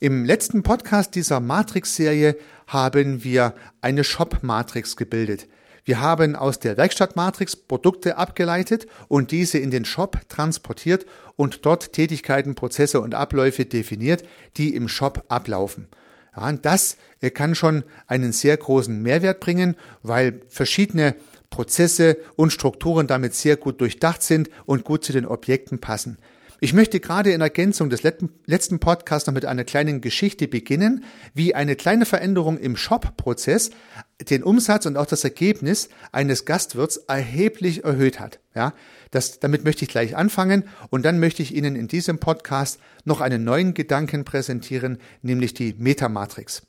Im letzten Podcast dieser Matrix-Serie haben wir eine Shop-Matrix gebildet. Wir haben aus der Werkstatt-Matrix Produkte abgeleitet und diese in den Shop transportiert und dort Tätigkeiten, Prozesse und Abläufe definiert, die im Shop ablaufen. Ja, das äh, kann schon einen sehr großen Mehrwert bringen, weil verschiedene Prozesse und Strukturen damit sehr gut durchdacht sind und gut zu den Objekten passen. Ich möchte gerade in Ergänzung des letzten Podcasts noch mit einer kleinen Geschichte beginnen, wie eine kleine Veränderung im Shop-Prozess den Umsatz und auch das Ergebnis eines Gastwirts erheblich erhöht hat. Ja, das, damit möchte ich gleich anfangen und dann möchte ich Ihnen in diesem Podcast noch einen neuen Gedanken präsentieren, nämlich die Metamatrix.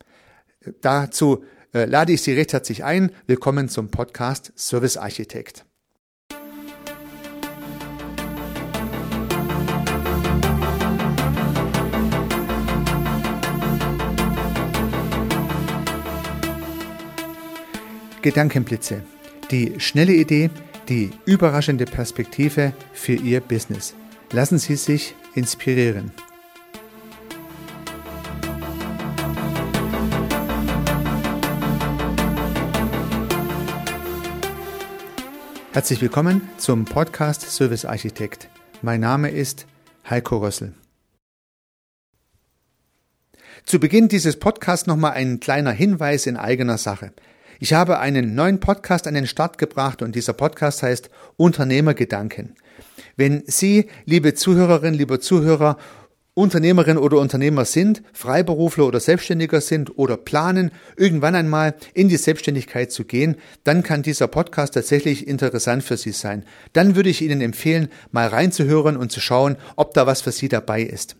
Dazu äh, lade ich Sie recht herzlich ein. Willkommen zum Podcast Service Architekt. Gedankenblitze. Die schnelle Idee, die überraschende Perspektive für Ihr Business. Lassen Sie sich inspirieren. Herzlich willkommen zum Podcast Service Architekt. Mein Name ist Heiko Rössel. Zu Beginn dieses Podcasts nochmal ein kleiner Hinweis in eigener Sache. Ich habe einen neuen Podcast an den Start gebracht und dieser Podcast heißt Unternehmergedanken. Wenn Sie, liebe Zuhörerinnen, liebe Zuhörer, Unternehmerin oder Unternehmer sind, Freiberufler oder Selbstständiger sind oder planen, irgendwann einmal in die Selbstständigkeit zu gehen, dann kann dieser Podcast tatsächlich interessant für Sie sein. Dann würde ich Ihnen empfehlen, mal reinzuhören und zu schauen, ob da was für Sie dabei ist.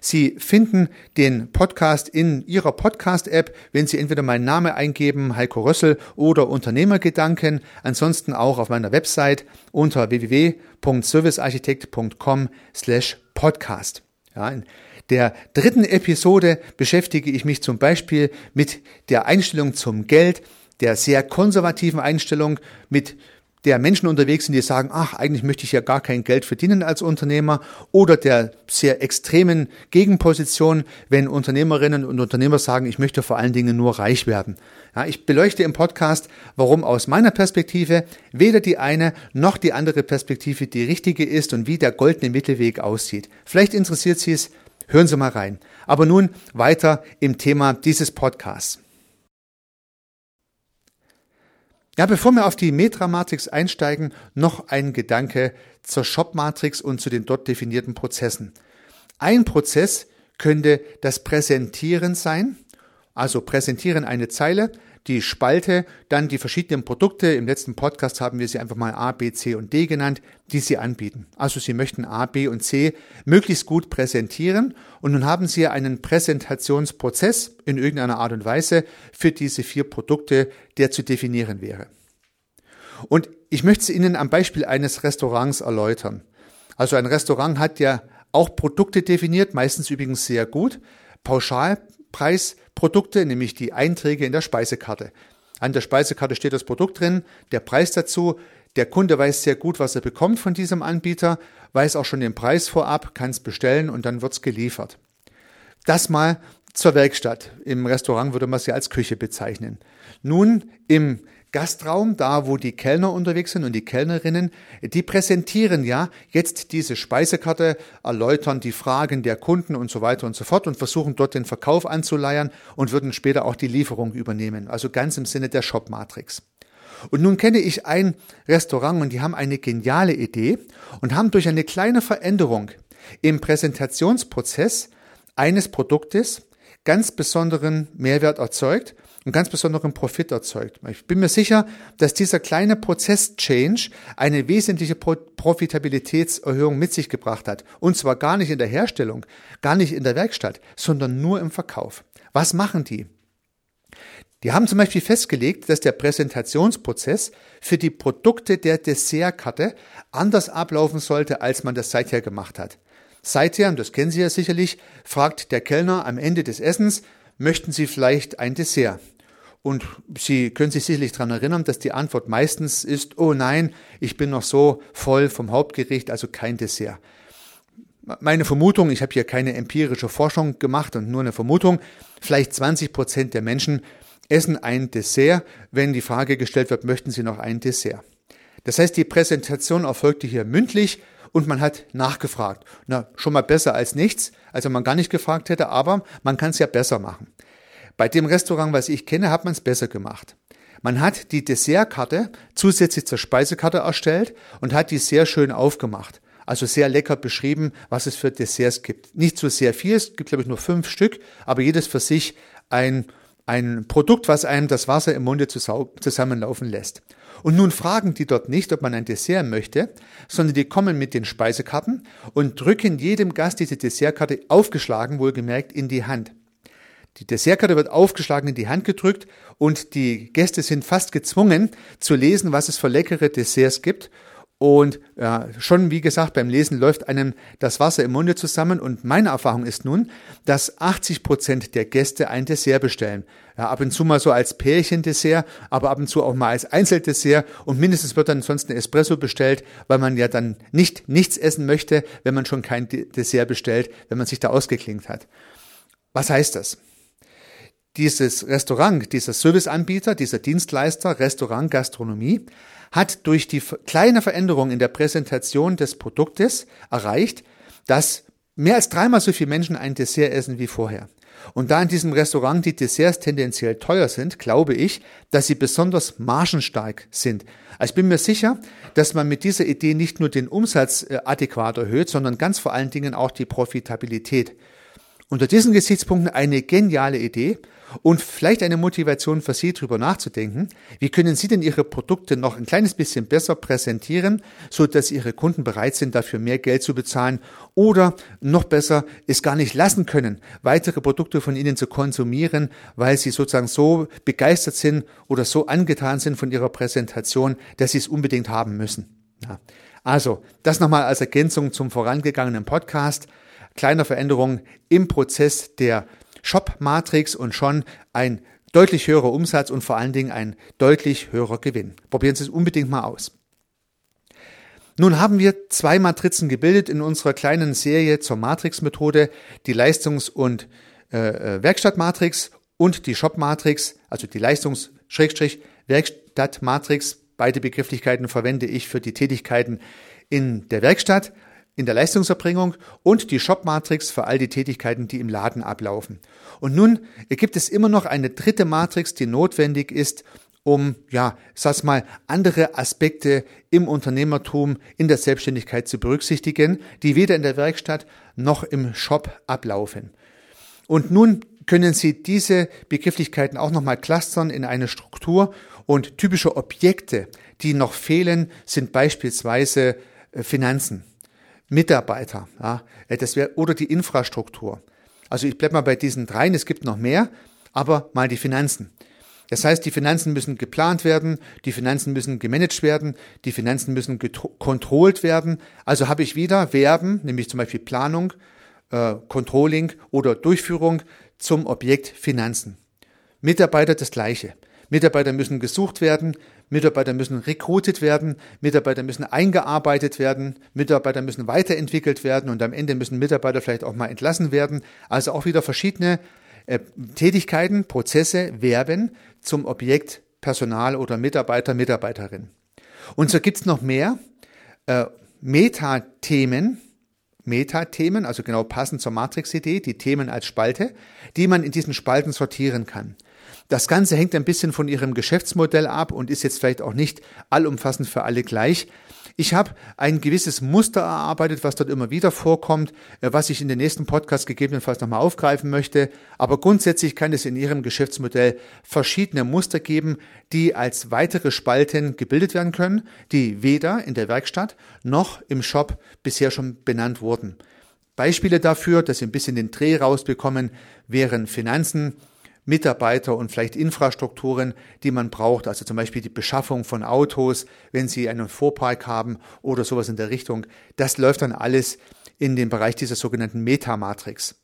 Sie finden den Podcast in Ihrer Podcast-App, wenn Sie entweder meinen Namen eingeben, Heiko Rössel oder Unternehmergedanken, ansonsten auch auf meiner Website unter www.servicearchitekt.com slash podcast. Ja, in der dritten Episode beschäftige ich mich zum Beispiel mit der Einstellung zum Geld, der sehr konservativen Einstellung, mit der Menschen unterwegs sind, die sagen, ach, eigentlich möchte ich ja gar kein Geld verdienen als Unternehmer oder der sehr extremen Gegenposition, wenn Unternehmerinnen und Unternehmer sagen, ich möchte vor allen Dingen nur reich werden. Ja, ich beleuchte im Podcast, warum aus meiner Perspektive weder die eine noch die andere Perspektive die richtige ist und wie der goldene Mittelweg aussieht. Vielleicht interessiert Sie es, hören Sie mal rein. Aber nun weiter im Thema dieses Podcasts. Ja, bevor wir auf die Metra-Matrix einsteigen, noch ein Gedanke zur Shop-Matrix und zu den dort definierten Prozessen. Ein Prozess könnte das Präsentieren sein, also präsentieren eine Zeile, die Spalte, dann die verschiedenen Produkte. Im letzten Podcast haben wir sie einfach mal A, B, C und D genannt, die sie anbieten. Also Sie möchten A, B und C möglichst gut präsentieren und nun haben Sie einen Präsentationsprozess in irgendeiner Art und Weise für diese vier Produkte, der zu definieren wäre. Und ich möchte es Ihnen am Beispiel eines Restaurants erläutern. Also ein Restaurant hat ja auch Produkte definiert, meistens übrigens sehr gut. Pauschalpreis Produkte, nämlich die Einträge in der Speisekarte. An der Speisekarte steht das Produkt drin, der Preis dazu. Der Kunde weiß sehr gut, was er bekommt von diesem Anbieter, weiß auch schon den Preis vorab, kann es bestellen und dann wird es geliefert. Das mal zur Werkstatt. Im Restaurant würde man sie als Küche bezeichnen. Nun im Gastraum, da wo die Kellner unterwegs sind und die Kellnerinnen, die präsentieren ja jetzt diese Speisekarte, erläutern die Fragen der Kunden und so weiter und so fort und versuchen dort den Verkauf anzuleiern und würden später auch die Lieferung übernehmen. Also ganz im Sinne der Shop-Matrix. Und nun kenne ich ein Restaurant und die haben eine geniale Idee und haben durch eine kleine Veränderung im Präsentationsprozess eines Produktes ganz besonderen Mehrwert erzeugt einen ganz besonderen Profit erzeugt. Ich bin mir sicher, dass dieser kleine Prozess-Change eine wesentliche Profitabilitätserhöhung mit sich gebracht hat. Und zwar gar nicht in der Herstellung, gar nicht in der Werkstatt, sondern nur im Verkauf. Was machen die? Die haben zum Beispiel festgelegt, dass der Präsentationsprozess für die Produkte der Dessertkarte anders ablaufen sollte, als man das seither gemacht hat. Seither, und das kennen Sie ja sicherlich, fragt der Kellner am Ende des Essens, möchten Sie vielleicht ein Dessert? Und Sie können sich sicherlich daran erinnern, dass die Antwort meistens ist, oh nein, ich bin noch so voll vom Hauptgericht, also kein Dessert. meine Vermutung, ich habe hier keine empirische Forschung gemacht und nur eine Vermutung, vielleicht 20 Prozent der Menschen essen ein Dessert, wenn die Frage gestellt wird, möchten Sie noch ein Dessert? Das heißt, die Präsentation erfolgte hier mündlich und man hat nachgefragt. Na, schon mal besser als nichts, als wenn man gar nicht gefragt hätte, aber man kann es ja besser machen. Bei dem Restaurant, was ich kenne, hat man es besser gemacht. Man hat die Dessertkarte zusätzlich zur Speisekarte erstellt und hat die sehr schön aufgemacht. Also sehr lecker beschrieben, was es für Desserts gibt. Nicht so sehr viel, es gibt glaube ich nur fünf Stück, aber jedes für sich ein, ein Produkt, was einem das Wasser im Munde zusammenlaufen lässt. Und nun fragen die dort nicht, ob man ein Dessert möchte, sondern die kommen mit den Speisekarten und drücken jedem Gast diese Dessertkarte aufgeschlagen, wohlgemerkt, in die Hand. Die Dessertkarte wird aufgeschlagen in die Hand gedrückt und die Gäste sind fast gezwungen zu lesen, was es für leckere Desserts gibt und ja, schon, wie gesagt, beim Lesen läuft einem das Wasser im Munde zusammen. Und meine Erfahrung ist nun, dass 80 Prozent der Gäste ein Dessert bestellen. Ja, ab und zu mal so als Pärchendessert, aber ab und zu auch mal als Einzeldessert. Und mindestens wird dann sonst ein Espresso bestellt, weil man ja dann nicht nichts essen möchte, wenn man schon kein Dessert bestellt, wenn man sich da ausgeklingt hat. Was heißt das? Dieses Restaurant, dieser Serviceanbieter, dieser Dienstleister, Restaurant, Gastronomie, hat durch die kleine Veränderung in der Präsentation des Produktes erreicht, dass mehr als dreimal so viele Menschen ein Dessert essen wie vorher. Und da in diesem Restaurant die Desserts tendenziell teuer sind, glaube ich, dass sie besonders margenstark sind. Also ich bin mir sicher, dass man mit dieser Idee nicht nur den Umsatz äh, adäquat erhöht, sondern ganz vor allen Dingen auch die Profitabilität. Unter diesen Gesichtspunkten eine geniale Idee und vielleicht eine Motivation für Sie, darüber nachzudenken, wie können Sie denn Ihre Produkte noch ein kleines bisschen besser präsentieren, so dass Ihre Kunden bereit sind, dafür mehr Geld zu bezahlen oder noch besser es gar nicht lassen können, weitere Produkte von Ihnen zu konsumieren, weil Sie sozusagen so begeistert sind oder so angetan sind von Ihrer Präsentation, dass Sie es unbedingt haben müssen. Ja. Also, das nochmal als Ergänzung zum vorangegangenen Podcast. Kleiner Veränderung im Prozess der Shop-Matrix und schon ein deutlich höherer Umsatz und vor allen Dingen ein deutlich höherer Gewinn. Probieren Sie es unbedingt mal aus. Nun haben wir zwei Matrizen gebildet in unserer kleinen Serie zur Matrix-Methode, die Leistungs- und äh, äh Werkstattmatrix und die Shop-Matrix, also die Leistungs-Werkstatt-Matrix. Beide Begrifflichkeiten verwende ich für die Tätigkeiten in der Werkstatt in der Leistungserbringung und die Shop-Matrix für all die Tätigkeiten, die im Laden ablaufen. Und nun gibt es immer noch eine dritte Matrix, die notwendig ist, um, ja, sag's mal, andere Aspekte im Unternehmertum, in der Selbstständigkeit zu berücksichtigen, die weder in der Werkstatt noch im Shop ablaufen. Und nun können Sie diese Begrifflichkeiten auch nochmal clustern in eine Struktur und typische Objekte, die noch fehlen, sind beispielsweise äh, Finanzen. Mitarbeiter, ja, äh, das wäre oder die Infrastruktur. Also ich bleibe mal bei diesen dreien, es gibt noch mehr, aber mal die Finanzen. Das heißt, die Finanzen müssen geplant werden, die Finanzen müssen gemanagt werden, die Finanzen müssen kontrolliert werden. Also habe ich wieder Verben, nämlich zum Beispiel Planung, äh, Controlling oder Durchführung zum Objekt Finanzen. Mitarbeiter das gleiche. Mitarbeiter müssen gesucht werden, Mitarbeiter müssen rekrutiert werden, Mitarbeiter müssen eingearbeitet werden, Mitarbeiter müssen weiterentwickelt werden und am Ende müssen Mitarbeiter vielleicht auch mal entlassen werden. Also auch wieder verschiedene äh, Tätigkeiten, Prozesse, Verben zum Objekt Personal oder Mitarbeiter, Mitarbeiterin. Und so gibt's noch mehr äh, Metathemen, Metathemen, also genau passend zur Matrix-Idee, die Themen als Spalte, die man in diesen Spalten sortieren kann. Das Ganze hängt ein bisschen von Ihrem Geschäftsmodell ab und ist jetzt vielleicht auch nicht allumfassend für alle gleich. Ich habe ein gewisses Muster erarbeitet, was dort immer wieder vorkommt, äh, was ich in den nächsten Podcast gegebenenfalls nochmal aufgreifen möchte. Aber grundsätzlich kann es in Ihrem Geschäftsmodell verschiedene Muster geben, die als weitere Spalten gebildet werden können, die weder in der Werkstatt noch im Shop bisher schon benannt wurden. Beispiele dafür, dass Sie ein bisschen den Dreh rausbekommen, wären Finanzen, Mitarbeiter und vielleicht Infrastrukturen, die man braucht, also zum Beispiel die Beschaffung von Autos, wenn Sie einen Vorpark haben oder sowas in der Richtung. Das läuft dann alles in den Bereich dieser sogenannten Metamatrix.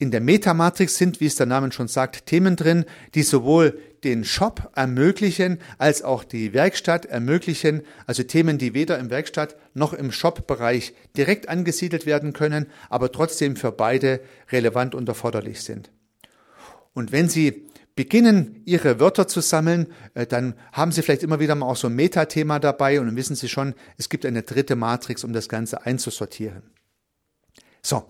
in der Metamatrix sind, wie es der Name schon sagt, Themen drin, die sowohl den Shop ermöglichen als auch die Werkstatt ermöglichen, also Themen, die weder im Werkstatt noch im Shop-Bereich direkt angesiedelt werden können, aber trotzdem für beide relevant und erforderlich sind. Und wenn Sie beginnen, Ihre Wörter zu sammeln, äh, dann haben Sie vielleicht immer wieder mal auch so ein Metathema dabei und dann wissen Sie schon, es gibt eine dritte Matrix, um das Ganze einzusortieren. So,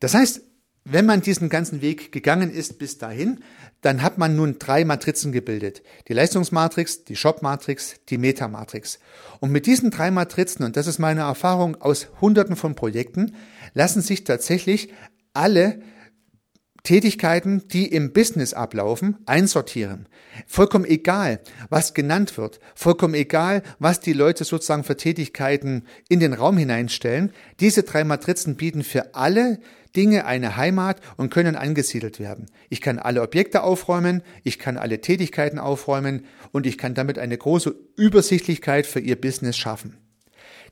das heißt, wenn man diesen ganzen Weg gegangen ist bis dahin, dann hat man nun drei Matrizen gebildet. Die Leistungsmatrix, die Shop-Matrix, die Metamatrix. Und mit diesen drei Matrizen, und das ist meine Erfahrung aus hunderten von Projekten, lassen sich tatsächlich alle Tätigkeiten, die im Business ablaufen, einsortieren. Vollkommen egal, was genannt wird, vollkommen egal, was die Leute sozusagen für Tätigkeiten in den Raum hineinstellen. Diese drei Matrizen bieten für alle Dinge eine Heimat und können angesiedelt werden. Ich kann alle Objekte aufräumen, ich kann alle Tätigkeiten aufräumen und ich kann damit eine große Übersichtlichkeit für Ihr Business schaffen.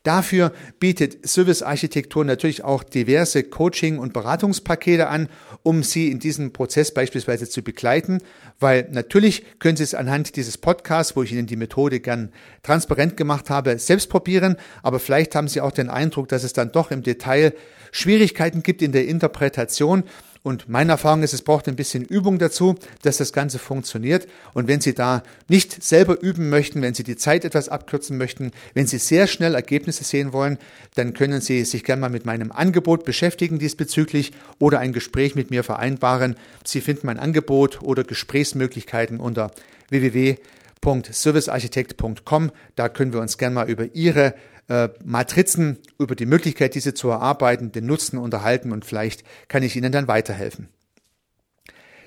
Dafür bietet Service Architektur natürlich auch diverse Coaching- und Beratungspakete an, um Sie in diesem Prozess beispielsweise zu begleiten, weil natürlich können Sie es anhand dieses Podcasts, wo ich Ihnen die Methode gern transparent gemacht habe, selbst probieren, aber vielleicht haben Sie auch den Eindruck, dass es dann doch im Detail Schwierigkeiten gibt in der Interpretation und meine Erfahrung ist, es braucht ein bisschen Übung dazu, dass das Ganze funktioniert. Und wenn Sie da nicht selber üben möchten, wenn Sie die Zeit etwas abkürzen möchten, wenn Sie sehr schnell Ergebnisse sehen wollen, dann können Sie sich gerne mal mit meinem Angebot beschäftigen diesbezüglich oder ein Gespräch mit mir vereinbaren. Sie finden mein Angebot oder Gesprächsmöglichkeiten unter www.servicearchitekt.com. Da können wir uns gerne mal über Ihre äh, Matrizen über die Möglichkeit, diese zu erarbeiten, den Nutzen unterhalten und vielleicht kann ich Ihnen dann weiterhelfen.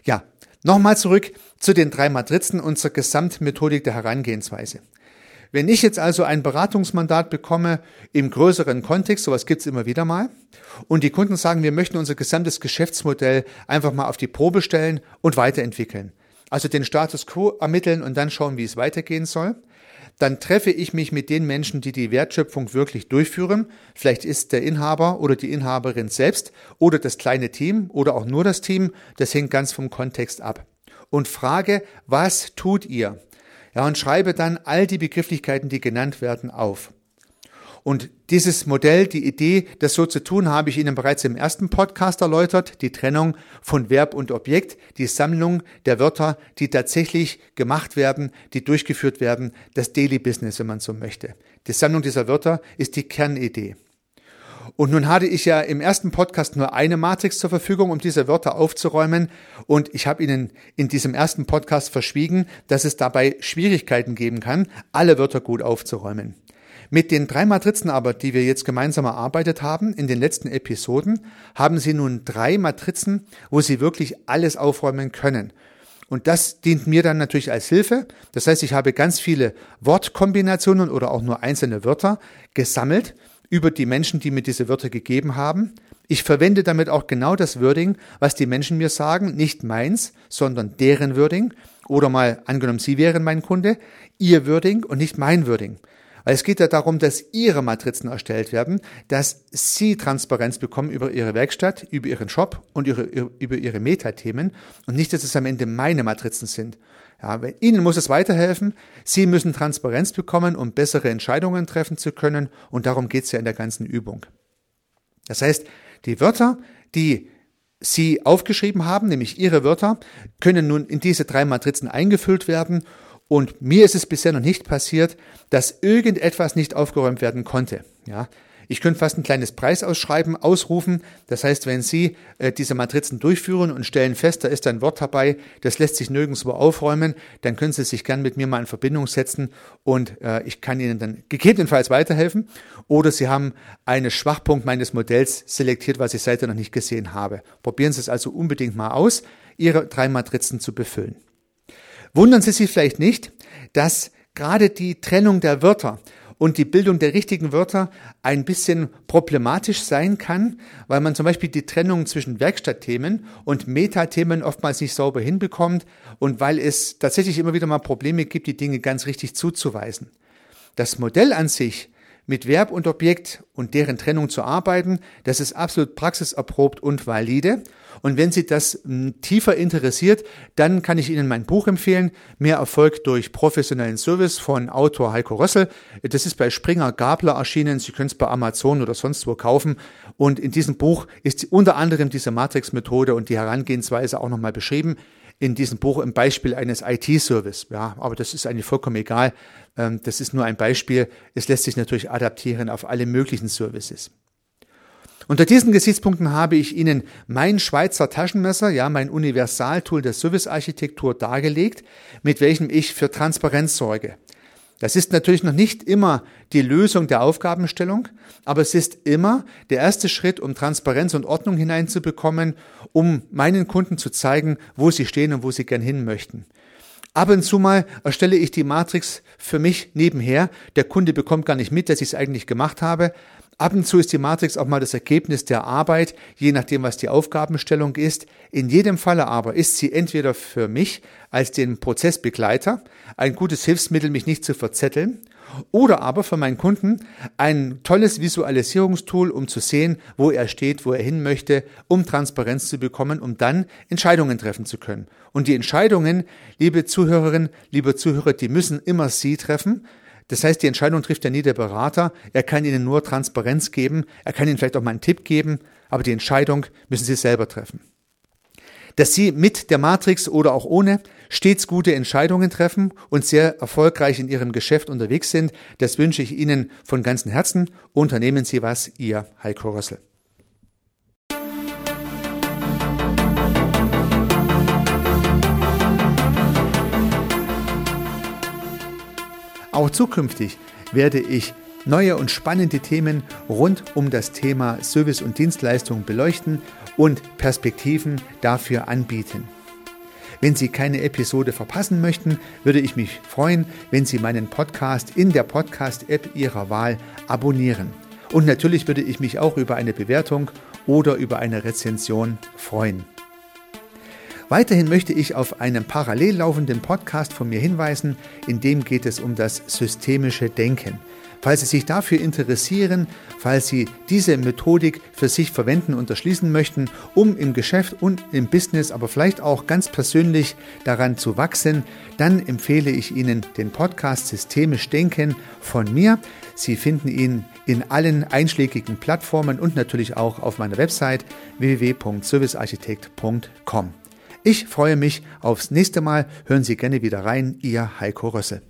Ja, nochmal zurück zu den drei Matrizen zur Gesamtmethodik der Herangehensweise. Wenn ich jetzt also ein Beratungsmandat bekomme im größeren Kontext, sowas gibt's immer wieder mal, und die Kunden sagen, wir möchten unser gesamtes Geschäftsmodell einfach mal auf die Probe stellen und weiterentwickeln. Also den Status quo ermitteln und dann schauen, wie es weitergehen soll dann treffe ich mich mit den Menschen, die die Wertschöpfung wirklich durchführen. Vielleicht ist der Inhaber oder die Inhaberin selbst oder das kleine Team oder auch nur das Team. Das hängt ganz vom Kontext ab. Und frage, was tut ihr? Ja, und schreibe dann all die Begrifflichkeiten, die genannt werden, auf. Und dieses Modell, die Idee, das so zu tun, habe ich Ihnen bereits im ersten Podcast erläutert, die Trennung von Verb und Objekt, die Sammlung der Wörter, die tatsächlich gemacht werden, die durchgeführt werden, das Daily Business, wenn man so möchte. Die Sammlung dieser Wörter ist die Kernidee. Und nun hatte ich ja im ersten Podcast nur eine Matrix zur Verfügung, um diese Wörter aufzuräumen. Und ich habe Ihnen in diesem ersten Podcast verschwiegen, dass es dabei Schwierigkeiten geben kann, alle Wörter gut aufzuräumen. Mit den drei Matrizen aber, die wir jetzt gemeinsam erarbeitet haben in den letzten Episoden, haben Sie nun drei Matrizen, wo Sie wirklich alles aufräumen können. Und das dient mir dann natürlich als Hilfe. Das heißt, ich habe ganz viele Wortkombinationen oder auch nur einzelne Wörter gesammelt über die Menschen, die mir diese Wörter gegeben haben. Ich verwende damit auch genau das Wording, was die Menschen mir sagen, nicht meins, sondern deren Wording. Oder mal angenommen, Sie wären mein Kunde, Ihr Wording und nicht mein Wording. Weil es geht ja darum, dass Ihre Matrizen erstellt werden, dass Sie Transparenz bekommen über Ihre Werkstatt, über Ihren Shop und ihre, über Ihre Metathemen und nicht, dass es am Ende meine Matrizen sind. Ja, Ihnen muss es weiterhelfen. Sie müssen Transparenz bekommen, um bessere Entscheidungen treffen zu können. Und darum geht es ja in der ganzen Übung. Das heißt, die Wörter, die Sie aufgeschrieben haben, nämlich Ihre Wörter, können nun in diese drei Matrizen eingefüllt werden und mir ist es bisher noch nicht passiert, dass irgendetwas nicht aufgeräumt werden konnte. Ja, ich könnte fast ein kleines Preisausschreiben ausrufen. Das heißt, wenn Sie äh, diese Matrizen durchführen und stellen fest, da ist ein Wort dabei, das lässt sich nirgendwo aufräumen, dann können Sie sich gern mit mir mal in Verbindung setzen und äh, ich kann Ihnen dann gegebenenfalls weiterhelfen. Oder Sie haben einen Schwachpunkt meines Modells selektiert, was ich seither noch nicht gesehen habe. Probieren Sie es also unbedingt mal aus, Ihre drei Matrizen zu befüllen. Wundern Sie sich vielleicht nicht, dass gerade die Trennung der Wörter und die Bildung der richtigen Wörter ein bisschen problematisch sein kann, weil man zum Beispiel die Trennung zwischen Werkstattthemen und Metathemen oftmals nicht sauber hinbekommt und weil es tatsächlich immer wieder mal Probleme gibt, die Dinge ganz richtig zuzuweisen. Das Modell an sich mit Verb und Objekt und deren Trennung zu arbeiten. Das ist absolut praxiserprobt und valide. Und wenn Sie das hm, tiefer interessiert, dann kann ich Ihnen mein Buch empfehlen, Mehr Erfolg durch professionellen Service von Autor Heiko Rössel. Das ist bei Springer Gabler erschienen. Sie können es bei Amazon oder sonst wo kaufen. Und in diesem Buch ist unter anderem diese Matrix-Methode und die Herangehensweise auch nochmal beschrieben in diesem Buch im Beispiel eines IT-Service. Ja, aber das ist eigentlich vollkommen egal. Ähm, das ist nur ein Beispiel. Es lässt sich natürlich adaptieren auf alle möglichen Services. Unter diesen Gesichtspunkten habe ich Ihnen mein Schweizer Taschenmesser, ja, mein Universaltool der Servicearchitektur dargelegt, mit welchem ich für Transparenz sorge. Das ist natürlich noch nicht immer die Lösung der Aufgabenstellung, aber es ist immer der erste Schritt, um Transparenz und Ordnung hineinzubekommen, um meinen Kunden zu zeigen, wo sie stehen und wo sie gern hin möchten. Ab und zu mal erstelle ich die Matrix für mich nebenher. Der Kunde bekommt gar nicht mit, dass ich es eigentlich gemacht habe. Ab und zu ist die Matrix auch mal das Ergebnis der Arbeit, je nachdem, was die Aufgabenstellung ist. In jedem Falle aber ist sie entweder für mich als den Prozessbegleiter ein gutes Hilfsmittel, mich nicht zu verzetteln, oder aber für meinen Kunden ein tolles Visualisierungstool, um zu sehen, wo er steht, wo er hin möchte, um Transparenz zu bekommen, um dann Entscheidungen treffen zu können. Und die Entscheidungen, liebe Zuhörerinnen, liebe Zuhörer, die müssen immer Sie treffen, das heißt, die Entscheidung trifft ja nie der Berater. Er kann Ihnen nur Transparenz geben. Er kann Ihnen vielleicht auch mal einen Tipp geben. Aber die Entscheidung müssen Sie selber treffen. Dass Sie mit der Matrix oder auch ohne stets gute Entscheidungen treffen und sehr erfolgreich in Ihrem Geschäft unterwegs sind, das wünsche ich Ihnen von ganzem Herzen. Unternehmen Sie was, Ihr Heiko Rössel. Auch zukünftig werde ich neue und spannende Themen rund um das Thema Service und Dienstleistung beleuchten und Perspektiven dafür anbieten. Wenn Sie keine Episode verpassen möchten, würde ich mich freuen, wenn Sie meinen Podcast in der Podcast-App Ihrer Wahl abonnieren. Und natürlich würde ich mich auch über eine Bewertung oder über eine Rezension freuen. Weiterhin möchte ich auf einen parallel laufenden Podcast von mir hinweisen, in dem geht es um das systemische Denken. Falls Sie sich dafür interessieren, falls Sie diese Methodik für sich verwenden und erschließen möchten, um im Geschäft und im Business, aber vielleicht auch ganz persönlich daran zu wachsen, dann empfehle ich Ihnen den Podcast Systemisch Denken von mir. Sie finden ihn in allen einschlägigen Plattformen und natürlich auch auf meiner Website www.servicearchitekt.com. Ich freue mich aufs nächste Mal. Hören Sie gerne wieder rein. Ihr Heiko Rössel.